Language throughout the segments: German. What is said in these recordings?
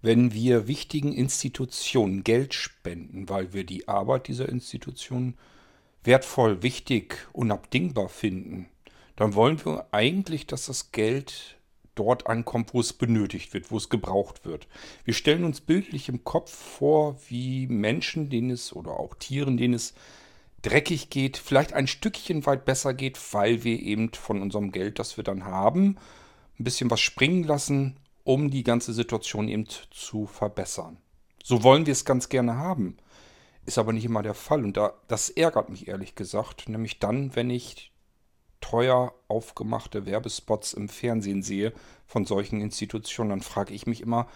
Wenn wir wichtigen Institutionen Geld spenden, weil wir die Arbeit dieser Institutionen wertvoll, wichtig, unabdingbar finden, dann wollen wir eigentlich, dass das Geld dort ankommt, wo es benötigt wird, wo es gebraucht wird. Wir stellen uns bildlich im Kopf vor, wie Menschen, denen es oder auch Tieren, denen es dreckig geht, vielleicht ein Stückchen weit besser geht, weil wir eben von unserem Geld, das wir dann haben, ein bisschen was springen lassen, um die ganze Situation eben zu verbessern. So wollen wir es ganz gerne haben. Ist aber nicht immer der Fall. Und da, das ärgert mich ehrlich gesagt. Nämlich dann, wenn ich teuer aufgemachte Werbespots im Fernsehen sehe von solchen Institutionen, dann frage ich mich immer,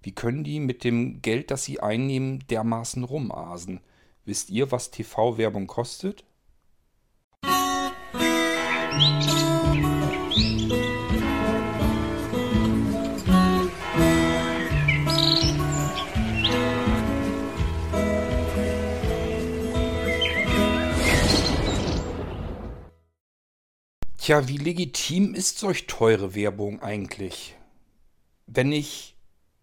wie können die mit dem Geld, das sie einnehmen, dermaßen rumasen? Wisst ihr, was TV-Werbung kostet? Tja, wie legitim ist solch teure Werbung eigentlich? Wenn ich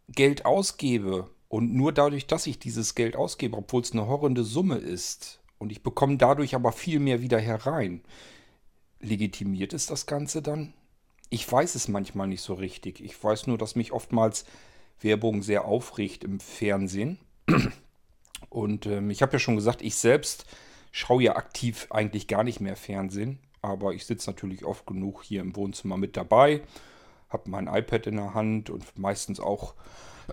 Geld ausgebe und nur dadurch, dass ich dieses Geld ausgebe, obwohl es eine horrende Summe ist, und ich bekomme dadurch aber viel mehr wieder herein, legitimiert ist das Ganze dann? Ich weiß es manchmal nicht so richtig. Ich weiß nur, dass mich oftmals Werbung sehr aufregt im Fernsehen. Und ähm, ich habe ja schon gesagt, ich selbst schaue ja aktiv eigentlich gar nicht mehr Fernsehen aber ich sitze natürlich oft genug hier im Wohnzimmer mit dabei, habe mein iPad in der Hand und meistens auch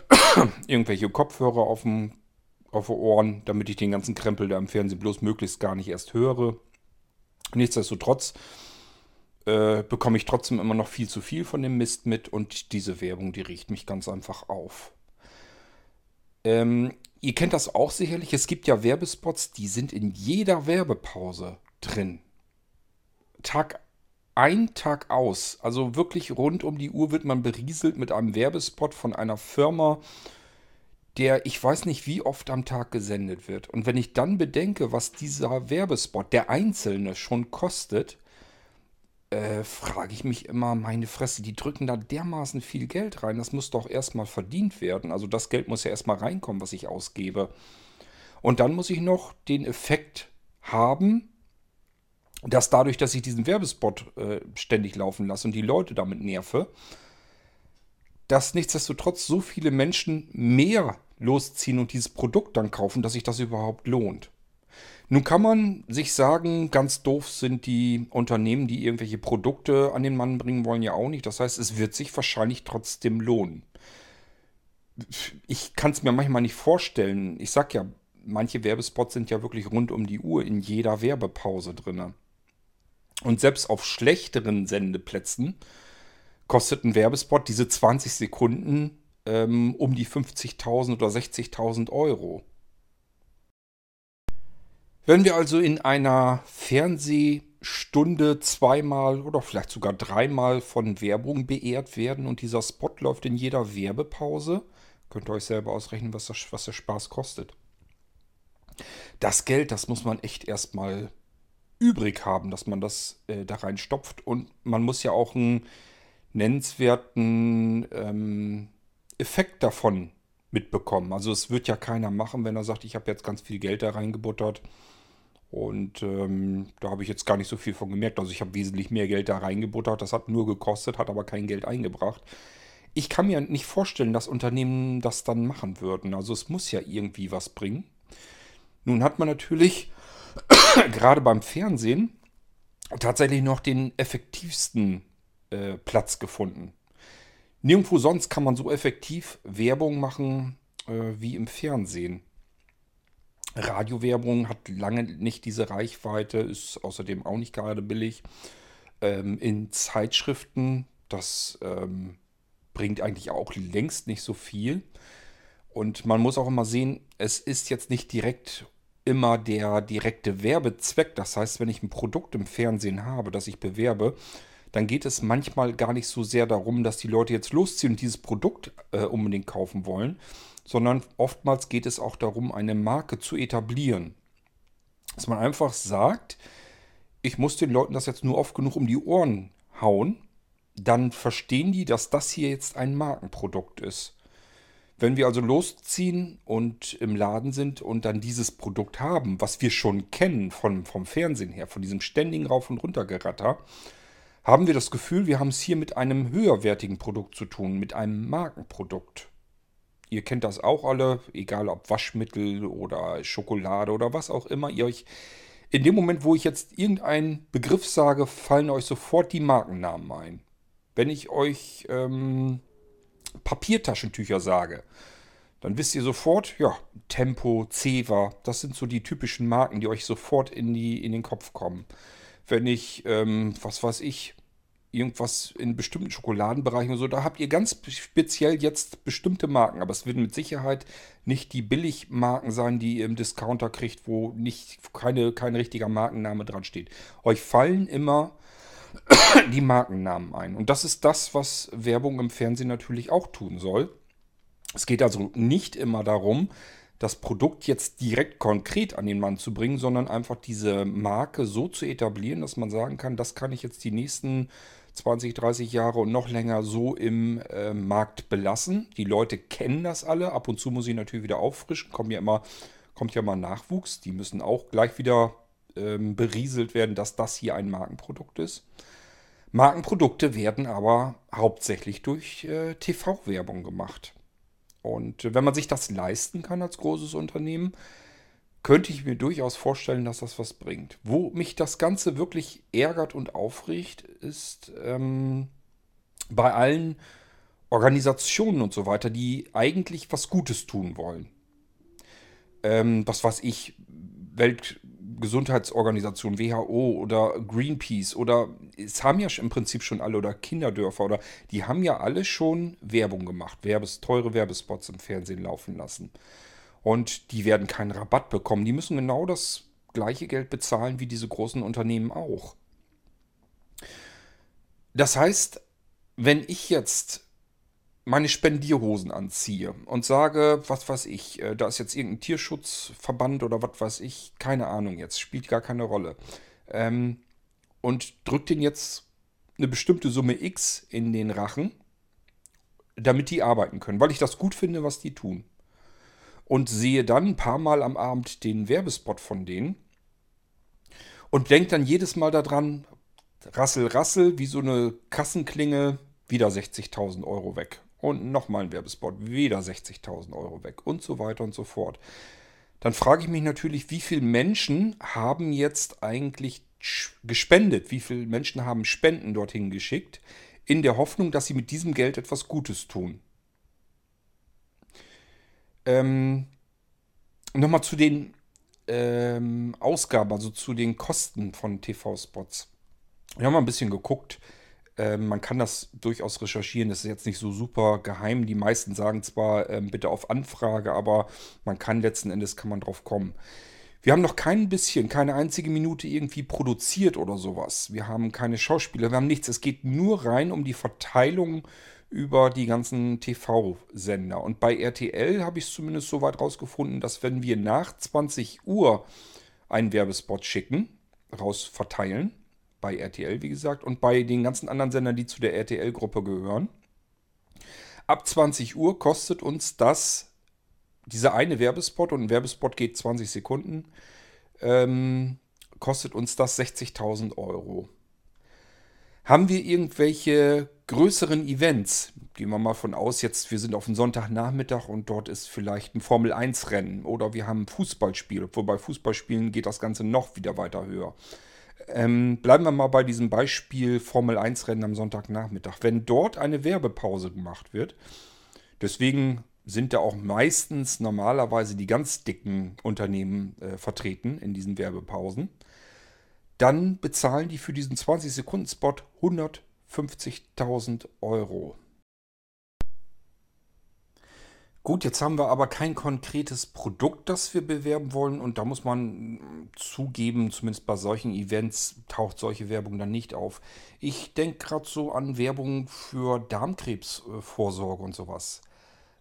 irgendwelche Kopfhörer auf dem auf den Ohren, damit ich den ganzen Krempel da im Fernsehen bloß möglichst gar nicht erst höre. Nichtsdestotrotz äh, bekomme ich trotzdem immer noch viel zu viel von dem Mist mit und diese Werbung, die riecht mich ganz einfach auf. Ähm, ihr kennt das auch sicherlich, es gibt ja Werbespots, die sind in jeder Werbepause drin. Tag ein, Tag aus. Also wirklich rund um die Uhr wird man berieselt mit einem Werbespot von einer Firma, der ich weiß nicht wie oft am Tag gesendet wird. Und wenn ich dann bedenke, was dieser Werbespot, der einzelne, schon kostet, äh, frage ich mich immer, meine Fresse, die drücken da dermaßen viel Geld rein. Das muss doch erstmal verdient werden. Also das Geld muss ja erstmal reinkommen, was ich ausgebe. Und dann muss ich noch den Effekt haben, dass dadurch, dass ich diesen Werbespot äh, ständig laufen lasse und die Leute damit nerve, dass nichtsdestotrotz so viele Menschen mehr losziehen und dieses Produkt dann kaufen, dass sich das überhaupt lohnt. Nun kann man sich sagen, ganz doof sind die Unternehmen, die irgendwelche Produkte an den Mann bringen wollen, ja auch nicht. Das heißt, es wird sich wahrscheinlich trotzdem lohnen. Ich kann es mir manchmal nicht vorstellen. Ich sag ja, manche Werbespots sind ja wirklich rund um die Uhr in jeder Werbepause drin. Und selbst auf schlechteren Sendeplätzen kostet ein Werbespot diese 20 Sekunden ähm, um die 50.000 oder 60.000 Euro. Wenn wir also in einer Fernsehstunde zweimal oder vielleicht sogar dreimal von Werbung beehrt werden und dieser Spot läuft in jeder Werbepause, könnt ihr euch selber ausrechnen, was, das, was der Spaß kostet. Das Geld, das muss man echt erstmal übrig haben, dass man das äh, da reinstopft. Und man muss ja auch einen nennenswerten ähm, Effekt davon mitbekommen. Also es wird ja keiner machen, wenn er sagt, ich habe jetzt ganz viel Geld da reingebuttert. Und ähm, da habe ich jetzt gar nicht so viel von gemerkt. Also ich habe wesentlich mehr Geld da reingebuttert. Das hat nur gekostet, hat aber kein Geld eingebracht. Ich kann mir nicht vorstellen, dass Unternehmen das dann machen würden. Also es muss ja irgendwie was bringen. Nun hat man natürlich gerade beim Fernsehen tatsächlich noch den effektivsten äh, Platz gefunden. Nirgendwo sonst kann man so effektiv Werbung machen äh, wie im Fernsehen. Radiowerbung hat lange nicht diese Reichweite, ist außerdem auch nicht gerade billig. Ähm, in Zeitschriften, das ähm, bringt eigentlich auch längst nicht so viel. Und man muss auch immer sehen, es ist jetzt nicht direkt immer der direkte Werbezweck. Das heißt, wenn ich ein Produkt im Fernsehen habe, das ich bewerbe, dann geht es manchmal gar nicht so sehr darum, dass die Leute jetzt losziehen und dieses Produkt äh, unbedingt kaufen wollen, sondern oftmals geht es auch darum, eine Marke zu etablieren. Dass man einfach sagt, ich muss den Leuten das jetzt nur oft genug um die Ohren hauen, dann verstehen die, dass das hier jetzt ein Markenprodukt ist. Wenn wir also losziehen und im Laden sind und dann dieses Produkt haben, was wir schon kennen von, vom Fernsehen her, von diesem ständigen Rauf- und Runtergeratter, haben wir das Gefühl, wir haben es hier mit einem höherwertigen Produkt zu tun, mit einem Markenprodukt. Ihr kennt das auch alle, egal ob Waschmittel oder Schokolade oder was auch immer ihr euch. In dem Moment, wo ich jetzt irgendeinen Begriff sage, fallen euch sofort die Markennamen ein. Wenn ich euch ähm, Papiertaschentücher sage, dann wisst ihr sofort, ja, Tempo, Ceva, das sind so die typischen Marken, die euch sofort in, die, in den Kopf kommen. Wenn ich, ähm, was weiß ich, irgendwas in bestimmten Schokoladenbereichen und so, da habt ihr ganz speziell jetzt bestimmte Marken, aber es werden mit Sicherheit nicht die Billigmarken sein, die ihr im Discounter kriegt, wo nicht keine, kein richtiger Markenname dran steht. Euch fallen immer die Markennamen ein. Und das ist das, was Werbung im Fernsehen natürlich auch tun soll. Es geht also nicht immer darum, das Produkt jetzt direkt konkret an den Mann zu bringen, sondern einfach diese Marke so zu etablieren, dass man sagen kann, das kann ich jetzt die nächsten 20, 30 Jahre und noch länger so im äh, Markt belassen. Die Leute kennen das alle. Ab und zu muss ich natürlich wieder auffrischen. Kommt ja immer, kommt ja mal Nachwuchs. Die müssen auch gleich wieder ähm, berieselt werden, dass das hier ein Markenprodukt ist. Markenprodukte werden aber hauptsächlich durch äh, TV-Werbung gemacht. Und wenn man sich das leisten kann als großes Unternehmen, könnte ich mir durchaus vorstellen, dass das was bringt. Wo mich das Ganze wirklich ärgert und aufregt, ist ähm, bei allen Organisationen und so weiter, die eigentlich was Gutes tun wollen. Ähm, was weiß ich, Weltgesundheitsorganisation, WHO oder Greenpeace oder es haben ja im Prinzip schon alle oder Kinderdörfer oder die haben ja alle schon Werbung gemacht, Werbes, teure Werbespots im Fernsehen laufen lassen. Und die werden keinen Rabatt bekommen. Die müssen genau das gleiche Geld bezahlen wie diese großen Unternehmen auch. Das heißt, wenn ich jetzt meine Spendierhosen anziehe und sage, was weiß ich, äh, da ist jetzt irgendein Tierschutzverband oder was weiß ich, keine Ahnung jetzt, spielt gar keine Rolle. Ähm, und drückt den jetzt eine bestimmte Summe X in den Rachen, damit die arbeiten können, weil ich das gut finde, was die tun und sehe dann ein paar Mal am Abend den Werbespot von denen und denke dann jedes Mal daran, rassel, rassel, wie so eine Kassenklinge, wieder 60.000 Euro weg. Und nochmal ein Werbespot, wieder 60.000 Euro weg und so weiter und so fort. Dann frage ich mich natürlich, wie viele Menschen haben jetzt eigentlich gespendet? Wie viele Menschen haben Spenden dorthin geschickt, in der Hoffnung, dass sie mit diesem Geld etwas Gutes tun? Ähm, Nochmal zu den ähm, Ausgaben, also zu den Kosten von TV-Spots. Wir haben mal ein bisschen geguckt. Ähm, man kann das durchaus recherchieren. Das ist jetzt nicht so super geheim. Die meisten sagen zwar ähm, bitte auf Anfrage, aber man kann letzten Endes kann man drauf kommen. Wir haben noch kein bisschen, keine einzige Minute irgendwie produziert oder sowas. Wir haben keine Schauspieler, wir haben nichts. Es geht nur rein um die Verteilung über die ganzen TV-Sender. Und bei RTL habe ich es zumindest so weit rausgefunden, dass wenn wir nach 20 Uhr einen Werbespot schicken, raus verteilen, bei RTL wie gesagt, und bei den ganzen anderen Sendern, die zu der RTL-Gruppe gehören, ab 20 Uhr kostet uns das, dieser eine Werbespot, und ein Werbespot geht 20 Sekunden, ähm, kostet uns das 60.000 Euro. Haben wir irgendwelche größeren Events, gehen wir mal von aus, jetzt wir sind auf einem Sonntagnachmittag und dort ist vielleicht ein Formel-1-Rennen oder wir haben ein Fußballspiel, wobei Fußballspielen geht das Ganze noch wieder weiter höher. Ähm, bleiben wir mal bei diesem Beispiel Formel-1-Rennen am Sonntagnachmittag. Wenn dort eine Werbepause gemacht wird, deswegen sind da auch meistens normalerweise die ganz dicken Unternehmen äh, vertreten in diesen Werbepausen dann bezahlen die für diesen 20-Sekunden-Spot 150.000 Euro. Gut, jetzt haben wir aber kein konkretes Produkt, das wir bewerben wollen. Und da muss man zugeben, zumindest bei solchen Events taucht solche Werbung dann nicht auf. Ich denke gerade so an Werbung für Darmkrebsvorsorge und sowas.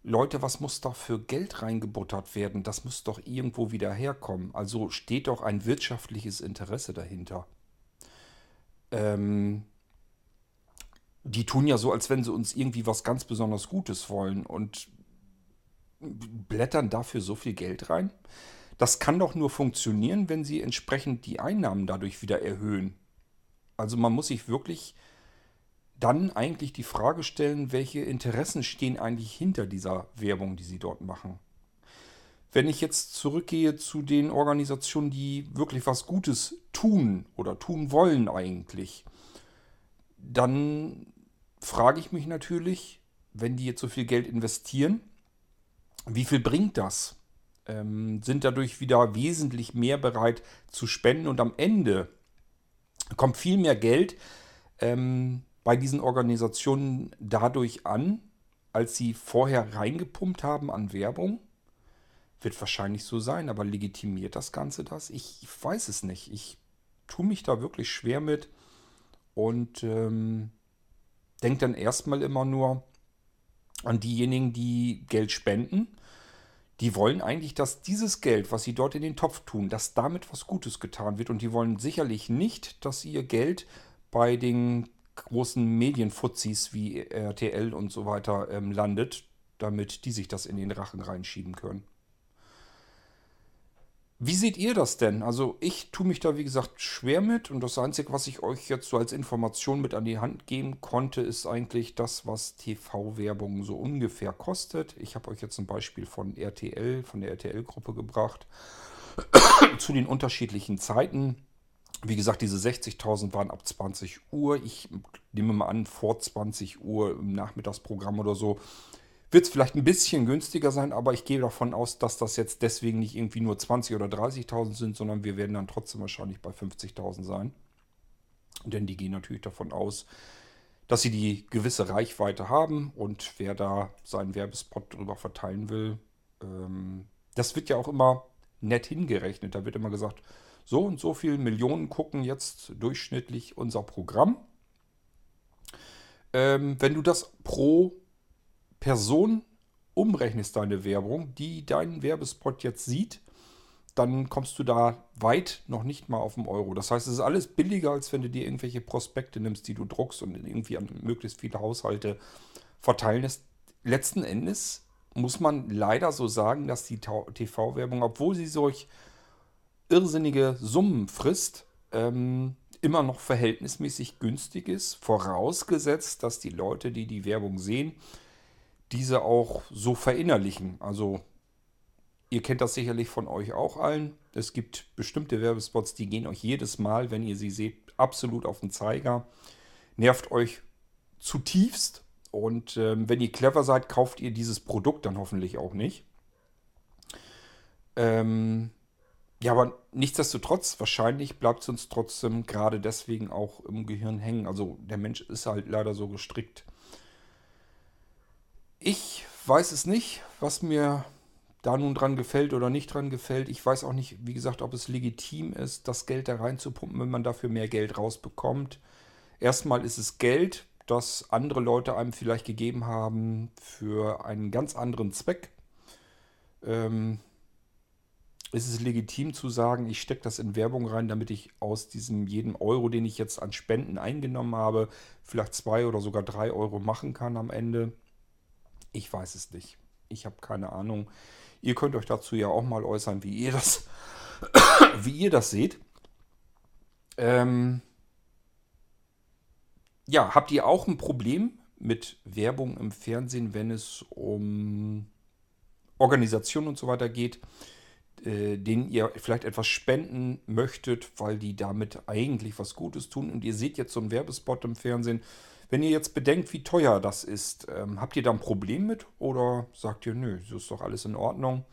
Leute, was muss da für Geld reingebuttert werden? Das muss doch irgendwo wieder herkommen. Also steht doch ein wirtschaftliches Interesse dahinter. Ähm, die tun ja so, als wenn sie uns irgendwie was ganz besonders Gutes wollen. Und blättern dafür so viel Geld rein? Das kann doch nur funktionieren, wenn sie entsprechend die Einnahmen dadurch wieder erhöhen. Also man muss sich wirklich dann eigentlich die Frage stellen, welche Interessen stehen eigentlich hinter dieser Werbung, die sie dort machen. Wenn ich jetzt zurückgehe zu den Organisationen, die wirklich was Gutes tun oder tun wollen eigentlich, dann frage ich mich natürlich, wenn die jetzt so viel Geld investieren, wie viel bringt das? Ähm, sind dadurch wieder wesentlich mehr bereit zu spenden und am Ende kommt viel mehr Geld ähm, bei diesen Organisationen dadurch an, als sie vorher reingepumpt haben an Werbung. Wird wahrscheinlich so sein, aber legitimiert das Ganze das? Ich, ich weiß es nicht. Ich tue mich da wirklich schwer mit und ähm, denke dann erstmal immer nur an diejenigen, die Geld spenden die wollen eigentlich, dass dieses Geld, was sie dort in den Topf tun, dass damit was Gutes getan wird. Und die wollen sicherlich nicht, dass ihr Geld bei den großen Medienfuzis wie RTL und so weiter ähm, landet, damit die sich das in den Rachen reinschieben können. Wie seht ihr das denn? Also ich tue mich da wie gesagt schwer mit und das Einzige, was ich euch jetzt so als Information mit an die Hand geben konnte, ist eigentlich das, was TV-Werbung so ungefähr kostet. Ich habe euch jetzt ein Beispiel von RTL, von der RTL-Gruppe gebracht, zu den unterschiedlichen Zeiten. Wie gesagt, diese 60.000 waren ab 20 Uhr. Ich nehme mal an, vor 20 Uhr im Nachmittagsprogramm oder so wird es vielleicht ein bisschen günstiger sein, aber ich gehe davon aus, dass das jetzt deswegen nicht irgendwie nur 20.000 oder 30.000 sind, sondern wir werden dann trotzdem wahrscheinlich bei 50.000 sein. Denn die gehen natürlich davon aus, dass sie die gewisse Reichweite haben und wer da seinen Werbespot drüber verteilen will, ähm, das wird ja auch immer nett hingerechnet. Da wird immer gesagt, so und so viele Millionen gucken jetzt durchschnittlich unser Programm. Ähm, wenn du das pro Person umrechnest deine Werbung, die deinen Werbespot jetzt sieht, dann kommst du da weit noch nicht mal auf den Euro. Das heißt, es ist alles billiger, als wenn du dir irgendwelche Prospekte nimmst, die du druckst und irgendwie an möglichst viele Haushalte verteilen lässt. Letzten Endes muss man leider so sagen, dass die TV-Werbung, obwohl sie solch irrsinnige Summen frisst, ähm, immer noch verhältnismäßig günstig ist, vorausgesetzt, dass die Leute, die die Werbung sehen, diese auch so verinnerlichen. Also ihr kennt das sicherlich von euch auch allen. Es gibt bestimmte Werbespots, die gehen euch jedes Mal, wenn ihr sie seht, absolut auf den Zeiger. Nervt euch zutiefst. Und ähm, wenn ihr clever seid, kauft ihr dieses Produkt dann hoffentlich auch nicht. Ähm, ja, aber nichtsdestotrotz, wahrscheinlich bleibt es uns trotzdem gerade deswegen auch im Gehirn hängen. Also der Mensch ist halt leider so gestrickt. Ich weiß es nicht, was mir da nun dran gefällt oder nicht dran gefällt. Ich weiß auch nicht, wie gesagt, ob es legitim ist, das Geld da reinzupumpen, wenn man dafür mehr Geld rausbekommt. Erstmal ist es Geld, das andere Leute einem vielleicht gegeben haben für einen ganz anderen Zweck. Ähm, ist es legitim zu sagen, ich stecke das in Werbung rein, damit ich aus diesem jeden Euro, den ich jetzt an Spenden eingenommen habe, vielleicht zwei oder sogar drei Euro machen kann am Ende. Ich weiß es nicht. Ich habe keine Ahnung. Ihr könnt euch dazu ja auch mal äußern, wie ihr das, wie ihr das seht. Ähm ja, habt ihr auch ein Problem mit Werbung im Fernsehen, wenn es um Organisationen und so weiter geht, äh, denen ihr vielleicht etwas spenden möchtet, weil die damit eigentlich was Gutes tun und ihr seht jetzt so einen Werbespot im Fernsehen, wenn ihr jetzt bedenkt, wie teuer das ist, ähm, habt ihr da ein Problem mit oder sagt ihr, nö, so ist doch alles in Ordnung?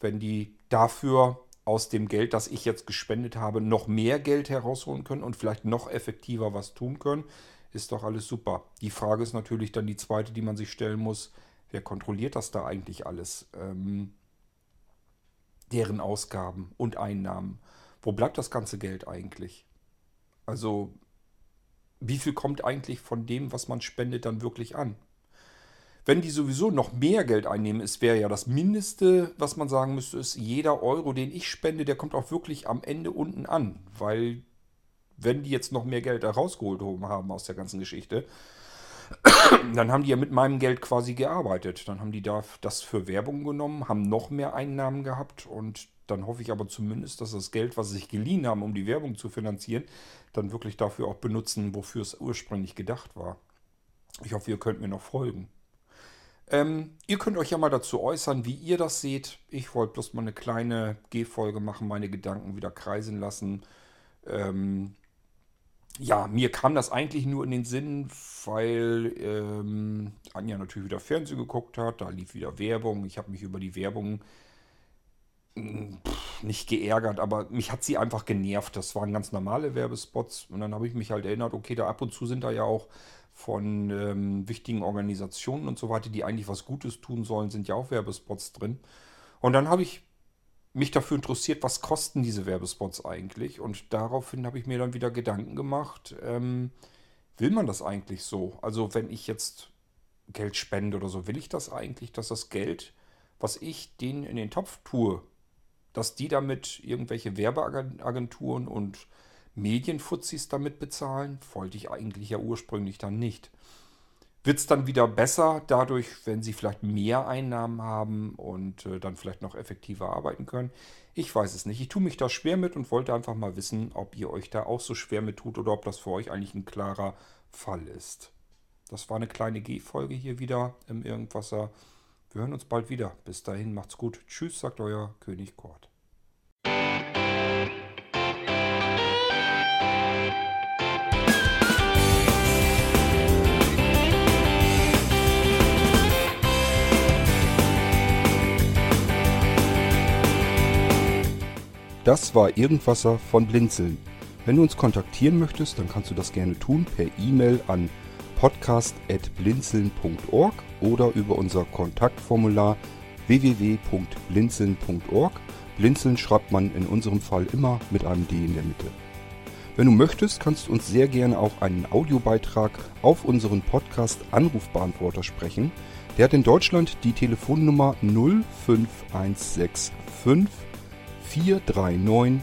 Wenn die dafür aus dem Geld, das ich jetzt gespendet habe, noch mehr Geld herausholen können und vielleicht noch effektiver was tun können, ist doch alles super. Die Frage ist natürlich dann die zweite, die man sich stellen muss, wer kontrolliert das da eigentlich alles? Ähm, deren Ausgaben und Einnahmen. Wo bleibt das ganze Geld eigentlich? Also wie viel kommt eigentlich von dem, was man spendet, dann wirklich an? Wenn die sowieso noch mehr Geld einnehmen, es wäre ja das Mindeste, was man sagen müsste, ist, jeder Euro, den ich spende, der kommt auch wirklich am Ende unten an. Weil, wenn die jetzt noch mehr Geld da rausgeholt haben aus der ganzen Geschichte, Dann haben die ja mit meinem Geld quasi gearbeitet. Dann haben die da das für Werbung genommen, haben noch mehr Einnahmen gehabt und dann hoffe ich aber zumindest, dass das Geld, was sie sich geliehen haben, um die Werbung zu finanzieren, dann wirklich dafür auch benutzen, wofür es ursprünglich gedacht war. Ich hoffe, ihr könnt mir noch folgen. Ähm, ihr könnt euch ja mal dazu äußern, wie ihr das seht. Ich wollte bloß mal eine kleine G-Folge machen, meine Gedanken wieder kreisen lassen. Ähm, ja, mir kam das eigentlich nur in den Sinn, weil ähm, Anja natürlich wieder Fernsehen geguckt hat. Da lief wieder Werbung. Ich habe mich über die Werbung nicht geärgert, aber mich hat sie einfach genervt. Das waren ganz normale Werbespots. Und dann habe ich mich halt erinnert, okay, da ab und zu sind da ja auch von ähm, wichtigen Organisationen und so weiter, die eigentlich was Gutes tun sollen, sind ja auch Werbespots drin. Und dann habe ich mich dafür interessiert, was kosten diese Werbespots eigentlich? Und daraufhin habe ich mir dann wieder Gedanken gemacht, ähm, will man das eigentlich so? Also wenn ich jetzt Geld spende oder so, will ich das eigentlich, dass das Geld, was ich denen in den Topf tue, dass die damit irgendwelche Werbeagenturen und Medienfuzis damit bezahlen? Wollte ich eigentlich ja ursprünglich dann nicht. Wird es dann wieder besser dadurch, wenn sie vielleicht mehr Einnahmen haben und äh, dann vielleicht noch effektiver arbeiten können? Ich weiß es nicht. Ich tue mich da schwer mit und wollte einfach mal wissen, ob ihr euch da auch so schwer mit tut oder ob das für euch eigentlich ein klarer Fall ist. Das war eine kleine G-Folge hier wieder im Irgendwasser. Wir hören uns bald wieder. Bis dahin macht's gut. Tschüss, sagt euer König Kort. Das war Irgendwasser von Blinzeln. Wenn du uns kontaktieren möchtest, dann kannst du das gerne tun per E-Mail an podcast.blinzeln.org oder über unser Kontaktformular www.blinzeln.org. Blinzeln schreibt man in unserem Fall immer mit einem D in der Mitte. Wenn du möchtest, kannst du uns sehr gerne auch einen Audiobeitrag auf unseren Podcast Anrufbeantworter sprechen. Der hat in Deutschland die Telefonnummer 05165 439